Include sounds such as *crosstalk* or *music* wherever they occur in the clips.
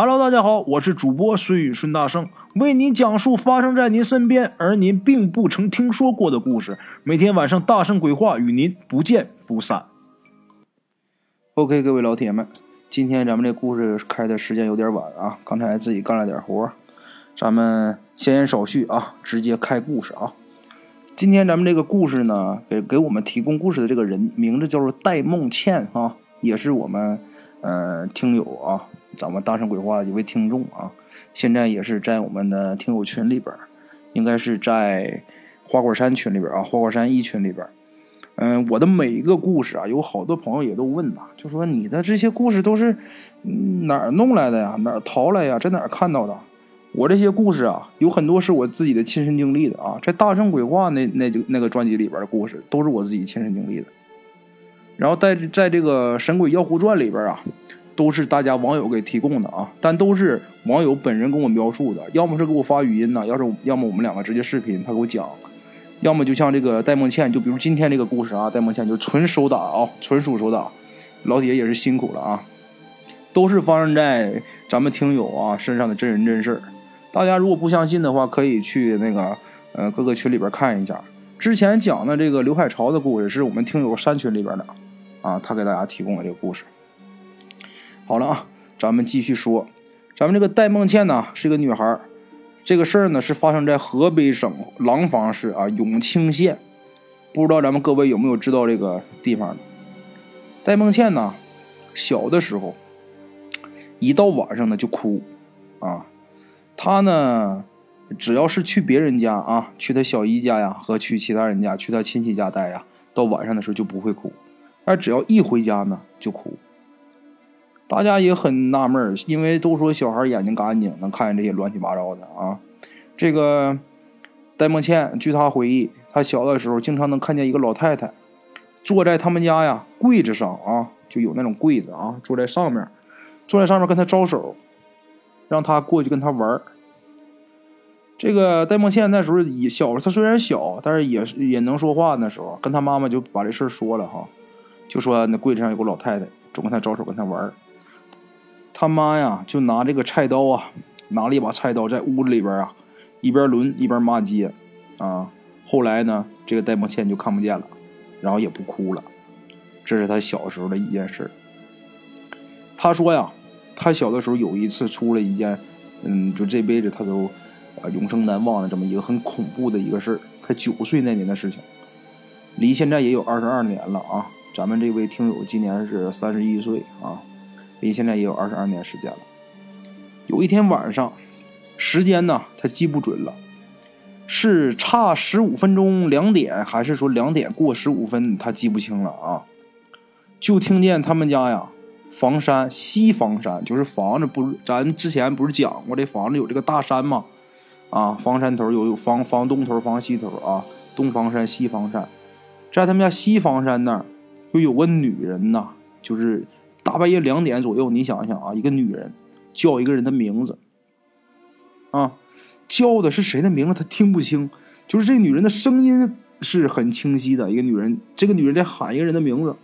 Hello，大家好，我是主播孙宇孙大圣，为您讲述发生在您身边而您并不曾听说过的故事。每天晚上大圣鬼话与您不见不散。OK，各位老铁们，今天咱们这故事开的时间有点晚啊，刚才自己干了点活，咱们闲言少叙啊，直接开故事啊。今天咱们这个故事呢，给给我们提供故事的这个人名字叫做戴梦倩啊，也是我们呃听友啊。咱们大圣鬼话一位听众啊，现在也是在我们的听友群里边，应该是在花果山群里边啊，花果山一群里边。嗯，我的每一个故事啊，有好多朋友也都问呐，就说你的这些故事都是哪儿弄来的呀？哪儿淘来呀？在哪儿看到的？我这些故事啊，有很多是我自己的亲身经历的啊，在大圣鬼话那那就那个专辑里边的故事，都是我自己亲身经历的。然后在在这个神鬼妖狐传里边啊。都是大家网友给提供的啊，但都是网友本人跟我描述的，要么是给我发语音呢，要是要么我们两个直接视频，他给我讲，要么就像这个戴梦倩，就比如今天这个故事啊，戴梦倩就纯手打啊，纯属手打，老铁也是辛苦了啊，都是发生在咱们听友啊身上的真人真事，大家如果不相信的话，可以去那个呃各个群里边看一下，之前讲的这个刘海潮的故事是我们听友山群里边的啊，他给大家提供的这个故事。好了啊，咱们继续说，咱们这个戴梦倩呢是一个女孩这个事儿呢是发生在河北省廊坊市啊永清县，不知道咱们各位有没有知道这个地方的？戴梦倩呢，小的时候，一到晚上呢就哭，啊，她呢只要是去别人家啊，去她小姨家呀，和去其他人家，去她亲戚家待呀，到晚上的时候就不会哭，但只要一回家呢就哭。大家也很纳闷因为都说小孩眼睛干净，能看见这些乱七八糟的啊。这个戴梦倩，据她回忆，她小的时候经常能看见一个老太太坐在他们家呀柜子上啊，就有那种柜子啊，坐在上面，坐在上面跟她招手，让她过去跟她玩这个戴梦倩那时候也小，她虽然小，但是也是也能说话。那时候跟她妈妈就把这事说了哈，就说那柜子上有个老太太，总跟她招手跟她玩他妈呀，就拿这个菜刀啊，拿了一把菜刀，在屋子里边啊，一边抡一边骂街，啊，后来呢，这个戴梦倩就看不见了，然后也不哭了，这是他小时候的一件事。他说呀，他小的时候有一次出了一件，嗯，就这辈子他都啊永生难忘的这么一个很恐怖的一个事儿。他九岁那年的事情，离现在也有二十二年了啊。咱们这位听友今年是三十一岁啊。离现在也有二十二年时间了。有一天晚上，时间呢，他记不准了，是差十五分钟两点，还是说两点过十五分，他记不清了啊。就听见他们家呀，房山西房山，就是房子不是咱之前不是讲过这房子有这个大山吗？啊，房山头有有房房东头房西头啊，东房山西房山，在他们家西房山那儿，就有个女人呐，就是。大半夜两点左右，你想想啊，一个女人叫一个人的名字，啊，叫的是谁的名字？他听不清，就是这女人的声音是很清晰的。一个女人，这个女人在喊一个人的名字，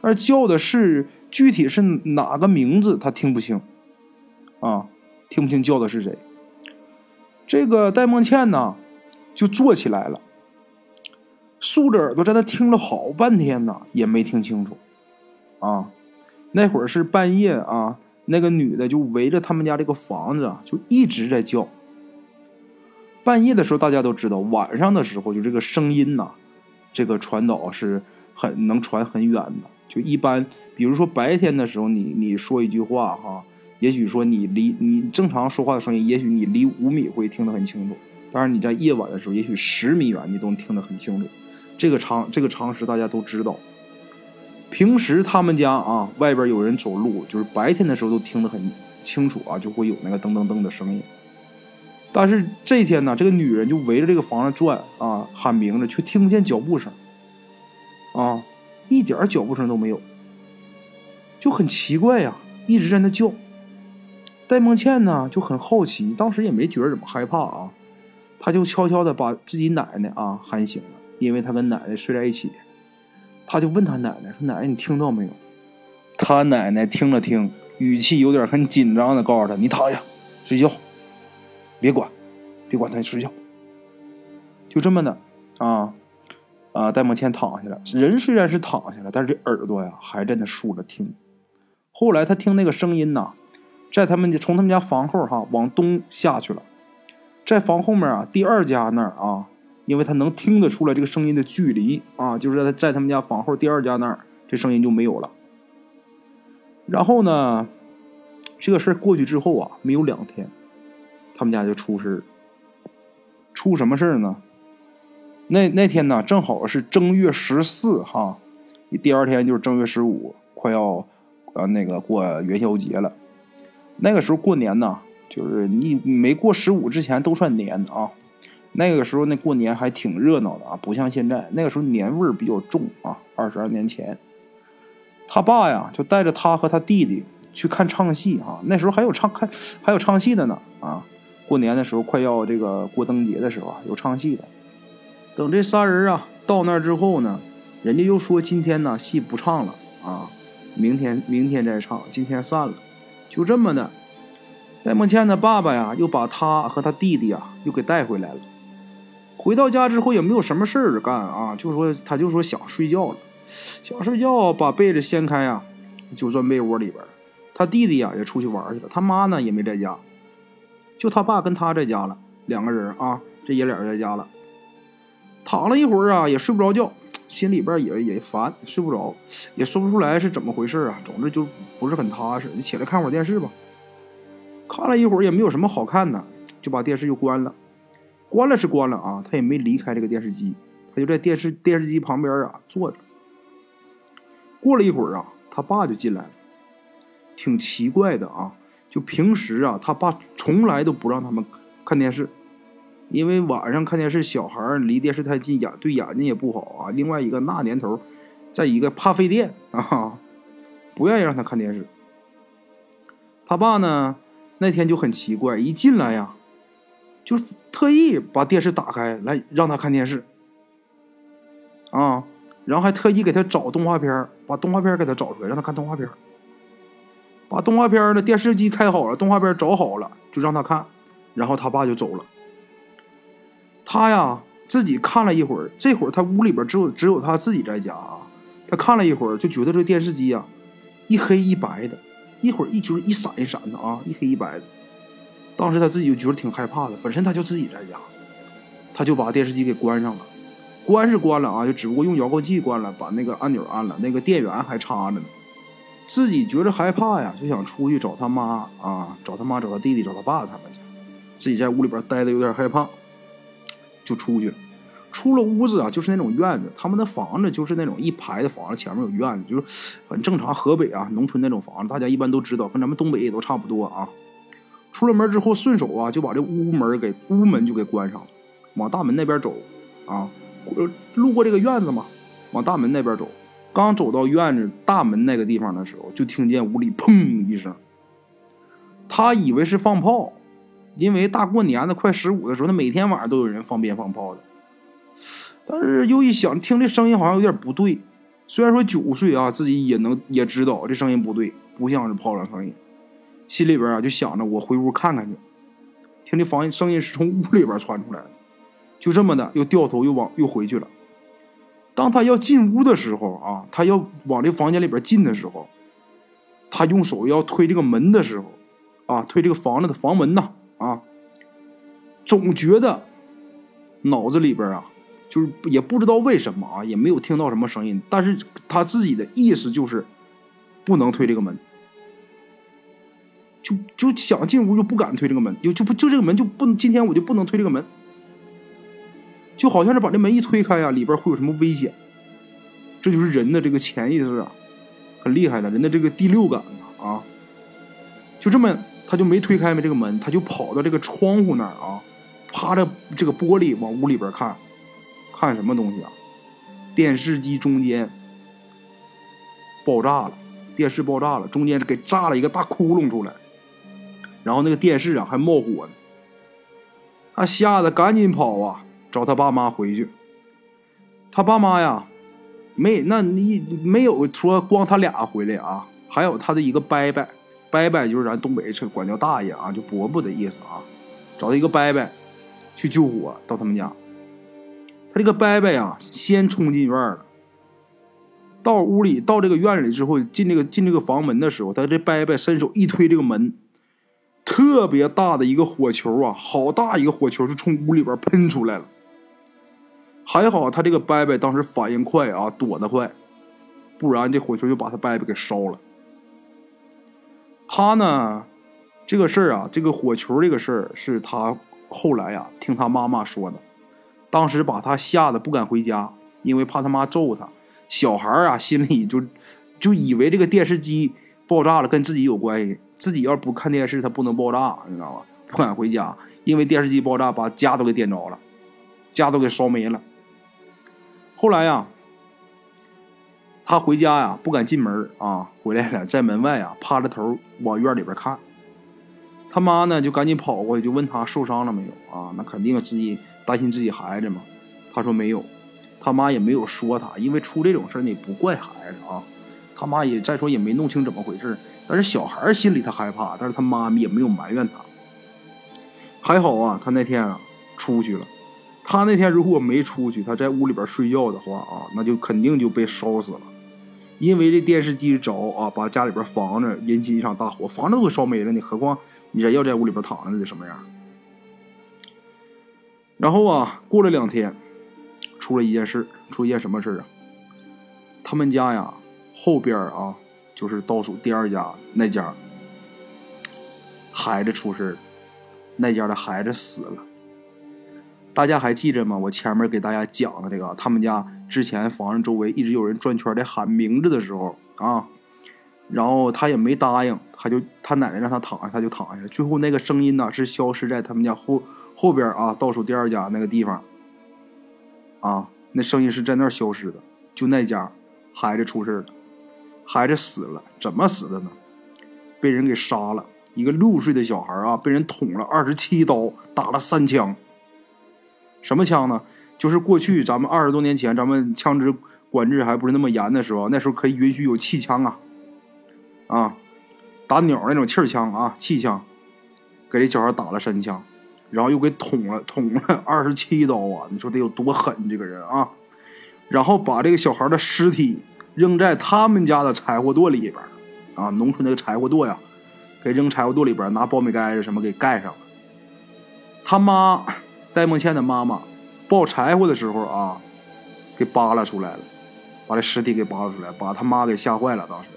但是叫的是具体是哪个名字，他听不清，啊，听不清叫的是谁。这个戴梦倩呢，就坐起来了，竖着耳朵在那听了好半天呢，也没听清楚，啊。那会儿是半夜啊，那个女的就围着他们家这个房子啊，就一直在叫。半夜的时候，大家都知道，晚上的时候就这个声音呐，这个传导是很能传很远的。就一般，比如说白天的时候，你你说一句话哈，也许说你离你正常说话的声音，也许你离五米会听得很清楚，但是你在夜晚的时候，也许十米远你都能听得很清楚。这个常这个常识大家都知道。平时他们家啊，外边有人走路，就是白天的时候都听得很清楚啊，就会有那个噔噔噔的声音。但是这天呢，这个女人就围着这个房子转啊，喊名字，却听不见脚步声，啊，一点脚步声都没有，就很奇怪呀，一直在那叫。戴梦倩呢就很好奇，当时也没觉得怎么害怕啊，她就悄悄的把自己奶奶啊喊醒了，因为她跟奶奶睡在一起。他就问他奶奶说：“奶奶，你听到没有？”他奶奶听了听，语气有点很紧张的告诉他：“你躺下，睡觉，别管，别管他，睡觉。”就这么的啊啊！戴梦倩躺下了，人虽然是躺下了，但是这耳朵呀还在那竖着听。后来他听那个声音呐，在他们从他们家房后哈往东下去了，在房后面啊第二家那儿啊，因为他能听得出来这个声音的距离啊，就是在在他们家房后第二家那儿，这声音就没有了。然后呢，这个事儿过去之后啊，没有两天，他们家就出事出什么事儿呢？那那天呢，正好是正月十四哈，第二天就是正月十五，快要呃那个过元宵节了。那个时候过年呢，就是你没过十五之前都算年啊。那个时候那过年还挺热闹的啊，不像现在，那个时候年味儿比较重啊。二十二年前，他爸呀就带着他和他弟弟去看唱戏啊。那时候还有唱看还有唱戏的呢啊。过年的时候快要这个过灯节的时候啊，有唱戏的。等这仨人啊到那儿之后呢，人家又说今天呢戏不唱了啊，明天明天再唱，今天散了，就这么的。戴梦倩的爸爸呀，又把他和他弟弟啊又给带回来了。回到家之后也没有什么事儿干啊，就说他就说想睡觉了，想睡觉，把被子掀开呀，就钻被窝里边。他弟弟呀也出去玩去了，他妈呢也没在家，就他爸跟他在家了，两个人啊，这爷俩在家了。躺了一会儿啊，也睡不着觉，心里边也也烦，睡不着，也说不出来是怎么回事啊。总之就不是很踏实。你起来看会儿电视吧。看了一会儿也没有什么好看的，就把电视就关了。关了是关了啊，他也没离开这个电视机，他就在电视电视机旁边啊坐着。过了一会儿啊，他爸就进来了，挺奇怪的啊。就平时啊，他爸从来都不让他们看电视。因为晚上看电视，小孩离电视太近，眼对眼睛也不好啊。另外一个那年头，再一个怕费电啊，不愿意让他看电视。他爸呢，那天就很奇怪，一进来呀，就特意把电视打开来让他看电视，啊，然后还特意给他找动画片，把动画片给他找出来，让他看动画片。把动画片的电视机开好了，动画片找好了，就让他看，然后他爸就走了。他呀，自己看了一会儿，这会儿他屋里边只有只有他自己在家啊。他看了一会儿，就觉得这电视机啊，一黑一白的，一会儿一就是一闪一闪的啊，一黑一白的。当时他自己就觉得挺害怕的，本身他就自己在家，他就把电视机给关上了。关是关了啊，就只不过用遥控器关了，把那个按钮按了，那个电源还插着呢。自己觉着害怕呀，就想出去找他妈啊，找他妈，找他弟弟，找他爸他们去。自己在屋里边待的有点害怕。就出去了，出了屋子啊，就是那种院子。他们的房子就是那种一排的房子，前面有院子，就是很正常。河北啊，农村那种房子，大家一般都知道，跟咱们东北也都差不多啊。出了门之后，顺手啊就把这屋门给屋门就给关上了，往大门那边走啊。路过这个院子嘛，往大门那边走。刚走到院子大门那个地方的时候，就听见屋里砰一声。他以为是放炮。因为大过年的，快十五的时候，那每天晚上都有人放鞭放炮的。但是又一想，听这声音好像有点不对。虽然说九岁啊，自己也能也知道这声音不对，不像是炮仗声音。心里边啊就想着，我回屋看看去。听这房声音是从屋里边传出来的，就这么的，又掉头又往又回去了。当他要进屋的时候啊，他要往这房间里边进的时候，他用手要推这个门的时候，啊，推这个房子的房门呐。啊，总觉得脑子里边啊，就是也不知道为什么啊，也没有听到什么声音，但是他自己的意思就是不能推这个门，就就想进屋就不敢推这个门，就就不就这个门就不能今天我就不能推这个门，就好像是把这门一推开啊，里边会有什么危险，这就是人的这个潜意识啊，很厉害的，人的这个第六感啊，就这么。他就没推开没这个门，他就跑到这个窗户那儿啊，趴着这个玻璃往屋里边看，看什么东西啊？电视机中间爆炸了，电视爆炸了，中间给炸了一个大窟窿出来，然后那个电视啊还冒火呢。他吓得赶紧跑啊，找他爸妈回去。他爸妈呀，没那你没有说光他俩回来啊，还有他的一个伯伯。伯伯就是咱东北这管叫大爷啊，就伯伯的意思啊。找他一个伯伯去救火，到他们家。他这个伯伯呀，先冲进院了。到屋里，到这个院里之后，进这个进这个房门的时候，他这伯伯伸手一推这个门，特别大的一个火球啊，好大一个火球就从屋里边喷出来了。还好他这个伯伯当时反应快啊，躲得快，不然这火球就把他伯伯给烧了。他呢，这个事儿啊，这个火球这个事儿是他后来呀听他妈妈说的，当时把他吓得不敢回家，因为怕他妈揍他。小孩啊，心里就就以为这个电视机爆炸了跟自己有关系，自己要不看电视，他不能爆炸，你知道吧？不敢回家，因为电视机爆炸把家都给点着了，家都给烧没了。后来呀，他回家呀不敢进门啊，回来了在门外啊趴着头往院里边看。他妈呢就赶紧跑过去就问他受伤了没有啊？那肯定自己担心自己孩子嘛。他说没有。他妈也没有说他，因为出这种事你不怪孩子啊。他妈也再说也没弄清怎么回事但是小孩心里他害怕，但是他妈也没有埋怨他。还好啊，他那天啊出去了。他那天如果没出去，他在屋里边睡觉的话啊，那就肯定就被烧死了。因为这电视机着啊，把家里边房子引起一场大火，房子都给烧没了，你何况你人要在屋里边躺着，得什么样？然后啊，过了两天。出了一件事，出一件什么事啊？他们家呀，后边啊，就是倒数第二家那家，孩子出事了，那家的孩子死了。大家还记着吗？我前面给大家讲的这个，他们家之前房子周围一直有人转圈在喊名字的时候啊，然后他也没答应，他就他奶奶让他躺下，他就躺下。最后那个声音呢，是消失在他们家后后边啊，倒数第二家那个地方。啊，那声音是在那儿消失的，就那家，孩子出事了，孩子死了，怎么死的呢？被人给杀了，一个六岁的小孩啊，被人捅了二十七刀，打了三枪。什么枪呢？就是过去咱们二十多年前，咱们枪支管制还不是那么严的时候，那时候可以允许有气枪啊，啊，打鸟那种气枪啊，气枪，给这小孩打了三枪。然后又给捅了，捅了 *laughs* 二十七刀啊！你说得有多狠？这个人啊，然后把这个小孩的尸体扔在他们家的柴火垛里边啊，农村那个柴火垛呀，给扔柴火垛里边拿苞米盖子什么给盖上了。他妈戴梦倩的妈妈抱柴火的时候啊，给扒拉出来了，把这尸体给扒拉出来，把他妈给吓坏了。当时，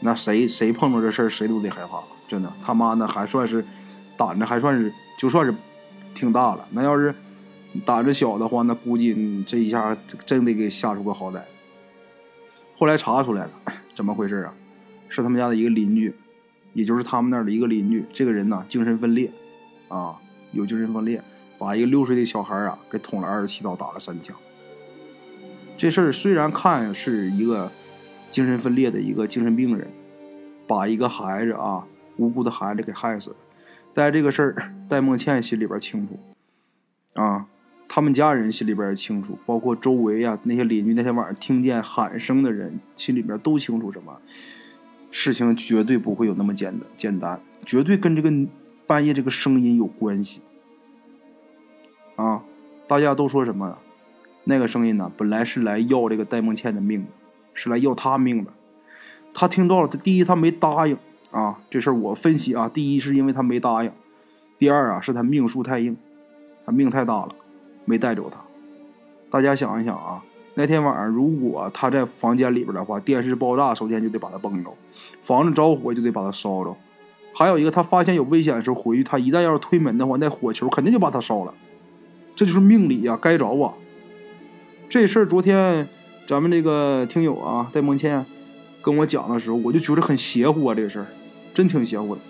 那谁谁碰着这事儿，谁都得害怕，真的。他妈呢，还算是胆子还算是。就算是挺大了，那要是胆子小的话，那估计这一下真得给吓出个好歹。后来查出来了，怎么回事啊？是他们家的一个邻居，也就是他们那儿的一个邻居。这个人呢，精神分裂，啊，有精神分裂，把一个六岁的小孩啊给捅了二十七刀，打了三枪。这事儿虽然看是一个精神分裂的一个精神病人，把一个孩子啊，无辜的孩子给害死了。但这个事儿，戴梦倩心里边清楚，啊，他们家人心里边也清楚，包括周围啊那些邻居，那天晚上听见喊声的人，心里边都清楚什么事情绝对不会有那么简单，简单，绝对跟这个半夜这个声音有关系。啊，大家都说什么？那个声音呢，本来是来要这个戴梦倩的命的，是来要他命的。他听到了，他第一他没答应。啊，这事儿我分析啊，第一是因为他没答应，第二啊是他命数太硬，他命太大了，没带走他。大家想一想啊，那天晚上如果他在房间里边的话，电视爆炸，首先就得把他崩着；房子着火就得把他烧着。还有一个，他发现有危险的时候回去，他一旦要是推门的话，那火球肯定就把他烧了。这就是命理呀，该着啊。这事儿昨天咱们这个听友啊，戴梦倩跟我讲的时候，我就觉得很邪乎啊，这个事儿。真挺邪乎的，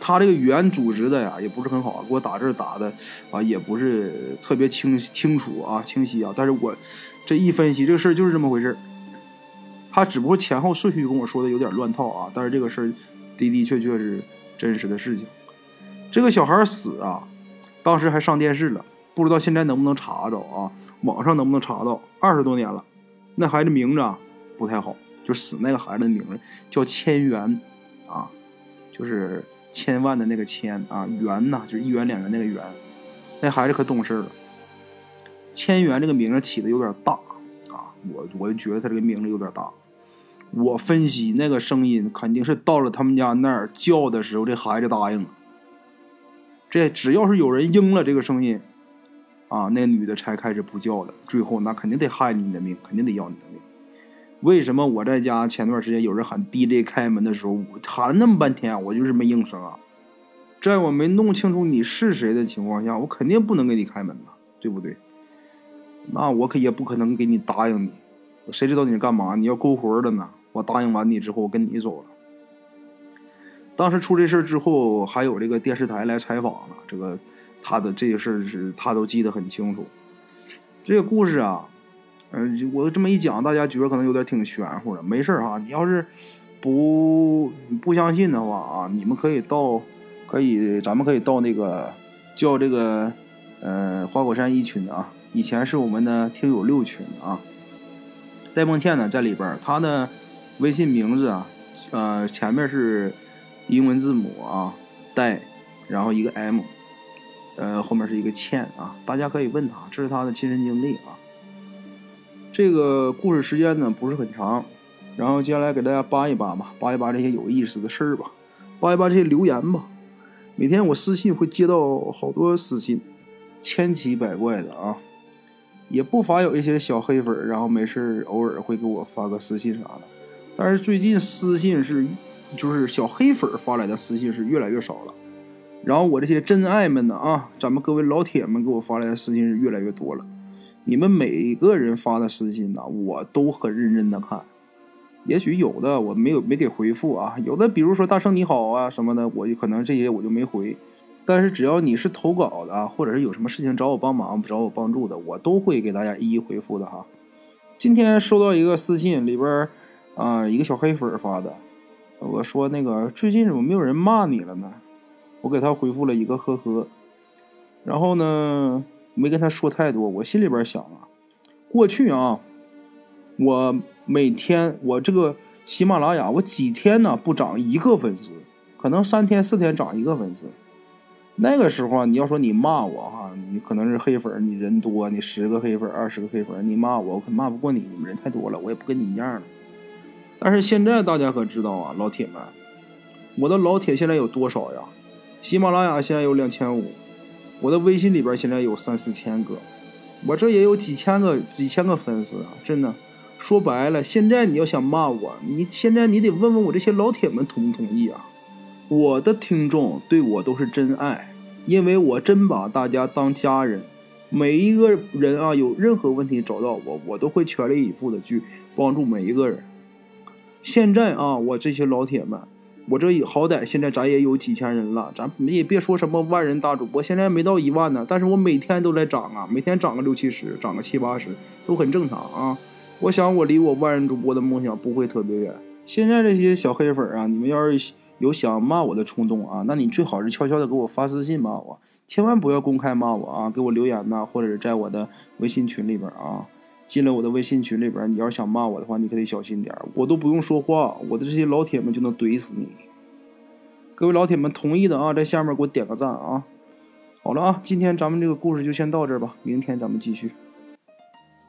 他这个语言组织的呀，也不是很好，给我打字打的啊，也不是特别清清楚啊，清晰啊。但是我这一分析，这个事儿就是这么回事他只不过前后顺序跟我说的有点乱套啊，但是这个事儿的的确确是真实的事情。这个小孩死啊，当时还上电视了，不知道现在能不能查着啊？网上能不能查到？二十多年了，那孩子名字啊不太好，就死那个孩子的名字叫千元。啊，就是千万的那个千啊，元呐，就是一元两元那个元。那孩子可懂事了，千元这个名字起的有点大啊，我我就觉得他这个名字有点大。我分析那个声音肯定是到了他们家那儿叫的时候，这孩子答应了。这只要是有人应了这个声音，啊，那女的才开始不叫的。最后那肯定得害你的命，肯定得要你的命。为什么我在家前段时间有人喊 DJ 开门的时候，我喊了那么半天，我就是没应声啊？在我没弄清楚你是谁的情况下，我肯定不能给你开门呐，对不对？那我可也不可能给你答应你，谁知道你是干嘛？你要勾魂的呢？我答应完你之后，我跟你走了。当时出这事之后，还有这个电视台来采访了，这个他的这个事儿是他都记得很清楚。这个故事啊，嗯，我这么一讲，大家觉得可能有点挺玄乎的。没事儿哈，你要是不不相信的话啊，你们可以到，可以咱们可以到那个叫这个呃花果山一群啊，以前是我们的听友六群啊。戴梦倩呢在里边，她的。微信名字啊，呃，前面是英文字母啊，戴，然后一个 M，呃，后面是一个倩啊。大家可以问他，这是他的亲身经历啊。这个故事时间呢不是很长，然后接下来给大家扒一扒吧，扒一扒这些有意思的事儿吧，扒一扒这些留言吧。每天我私信会接到好多私信，千奇百怪的啊，也不乏有一些小黑粉，然后没事偶尔会给我发个私信啥的。但是最近私信是，就是小黑粉发来的私信是越来越少了，然后我这些真爱们呢啊，咱们各位老铁们给我发来的私信是越来越多了。你们每个人发的私信呢，我都很认真的看。也许有的我没有没给回复啊，有的比如说大圣你好啊什么的，我就可能这些我就没回。但是只要你是投稿的，或者是有什么事情找我帮忙、找我帮助的，我都会给大家一一回复的哈。今天收到一个私信里边。啊，一个小黑粉发的，我说那个最近怎么没有人骂你了呢？我给他回复了一个呵呵，然后呢没跟他说太多，我心里边想啊，过去啊，我每天我这个喜马拉雅我几天呢不涨一个粉丝，可能三天四天涨一个粉丝。那个时候你要说你骂我哈，你可能是黑粉，你人多，你十个黑粉二十个黑粉，你骂我我可骂不过你，你们人太多了，我也不跟你一样了。但是现在大家可知道啊，老铁们，我的老铁现在有多少呀？喜马拉雅现在有两千五，我的微信里边现在有三四千个，我这也有几千个几千个粉丝啊！真的，说白了，现在你要想骂我，你现在你得问问我这些老铁们同不同意啊？我的听众对我都是真爱，因为我真把大家当家人，每一个人啊，有任何问题找到我，我都会全力以赴的去帮助每一个人。现在啊，我这些老铁们，我这好歹现在咱也有几千人了，咱也别说什么万人大主播，现在没到一万呢。但是我每天都在涨啊，每天涨个六七十，涨个七八十，都很正常啊。我想我离我万人主播的梦想不会特别远。现在这些小黑粉啊，你们要是有想骂我的冲动啊，那你最好是悄悄的给我发私信骂我，千万不要公开骂我啊，给我留言呐，或者是在我的微信群里边啊。进了我的微信群里边，你要是想骂我的话，你可得小心点我都不用说话，我的这些老铁们就能怼死你。各位老铁们同意的啊，在下面给我点个赞啊！好了啊，今天咱们这个故事就先到这儿吧，明天咱们继续。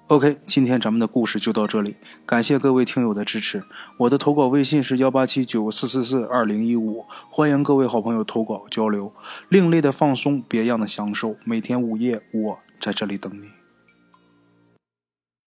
OK，今天咱们的故事就到这里，感谢各位听友的支持。我的投稿微信是幺八七九四四四二零一五，欢迎各位好朋友投稿交流。另类的放松，别样的享受，每天午夜我在这里等你。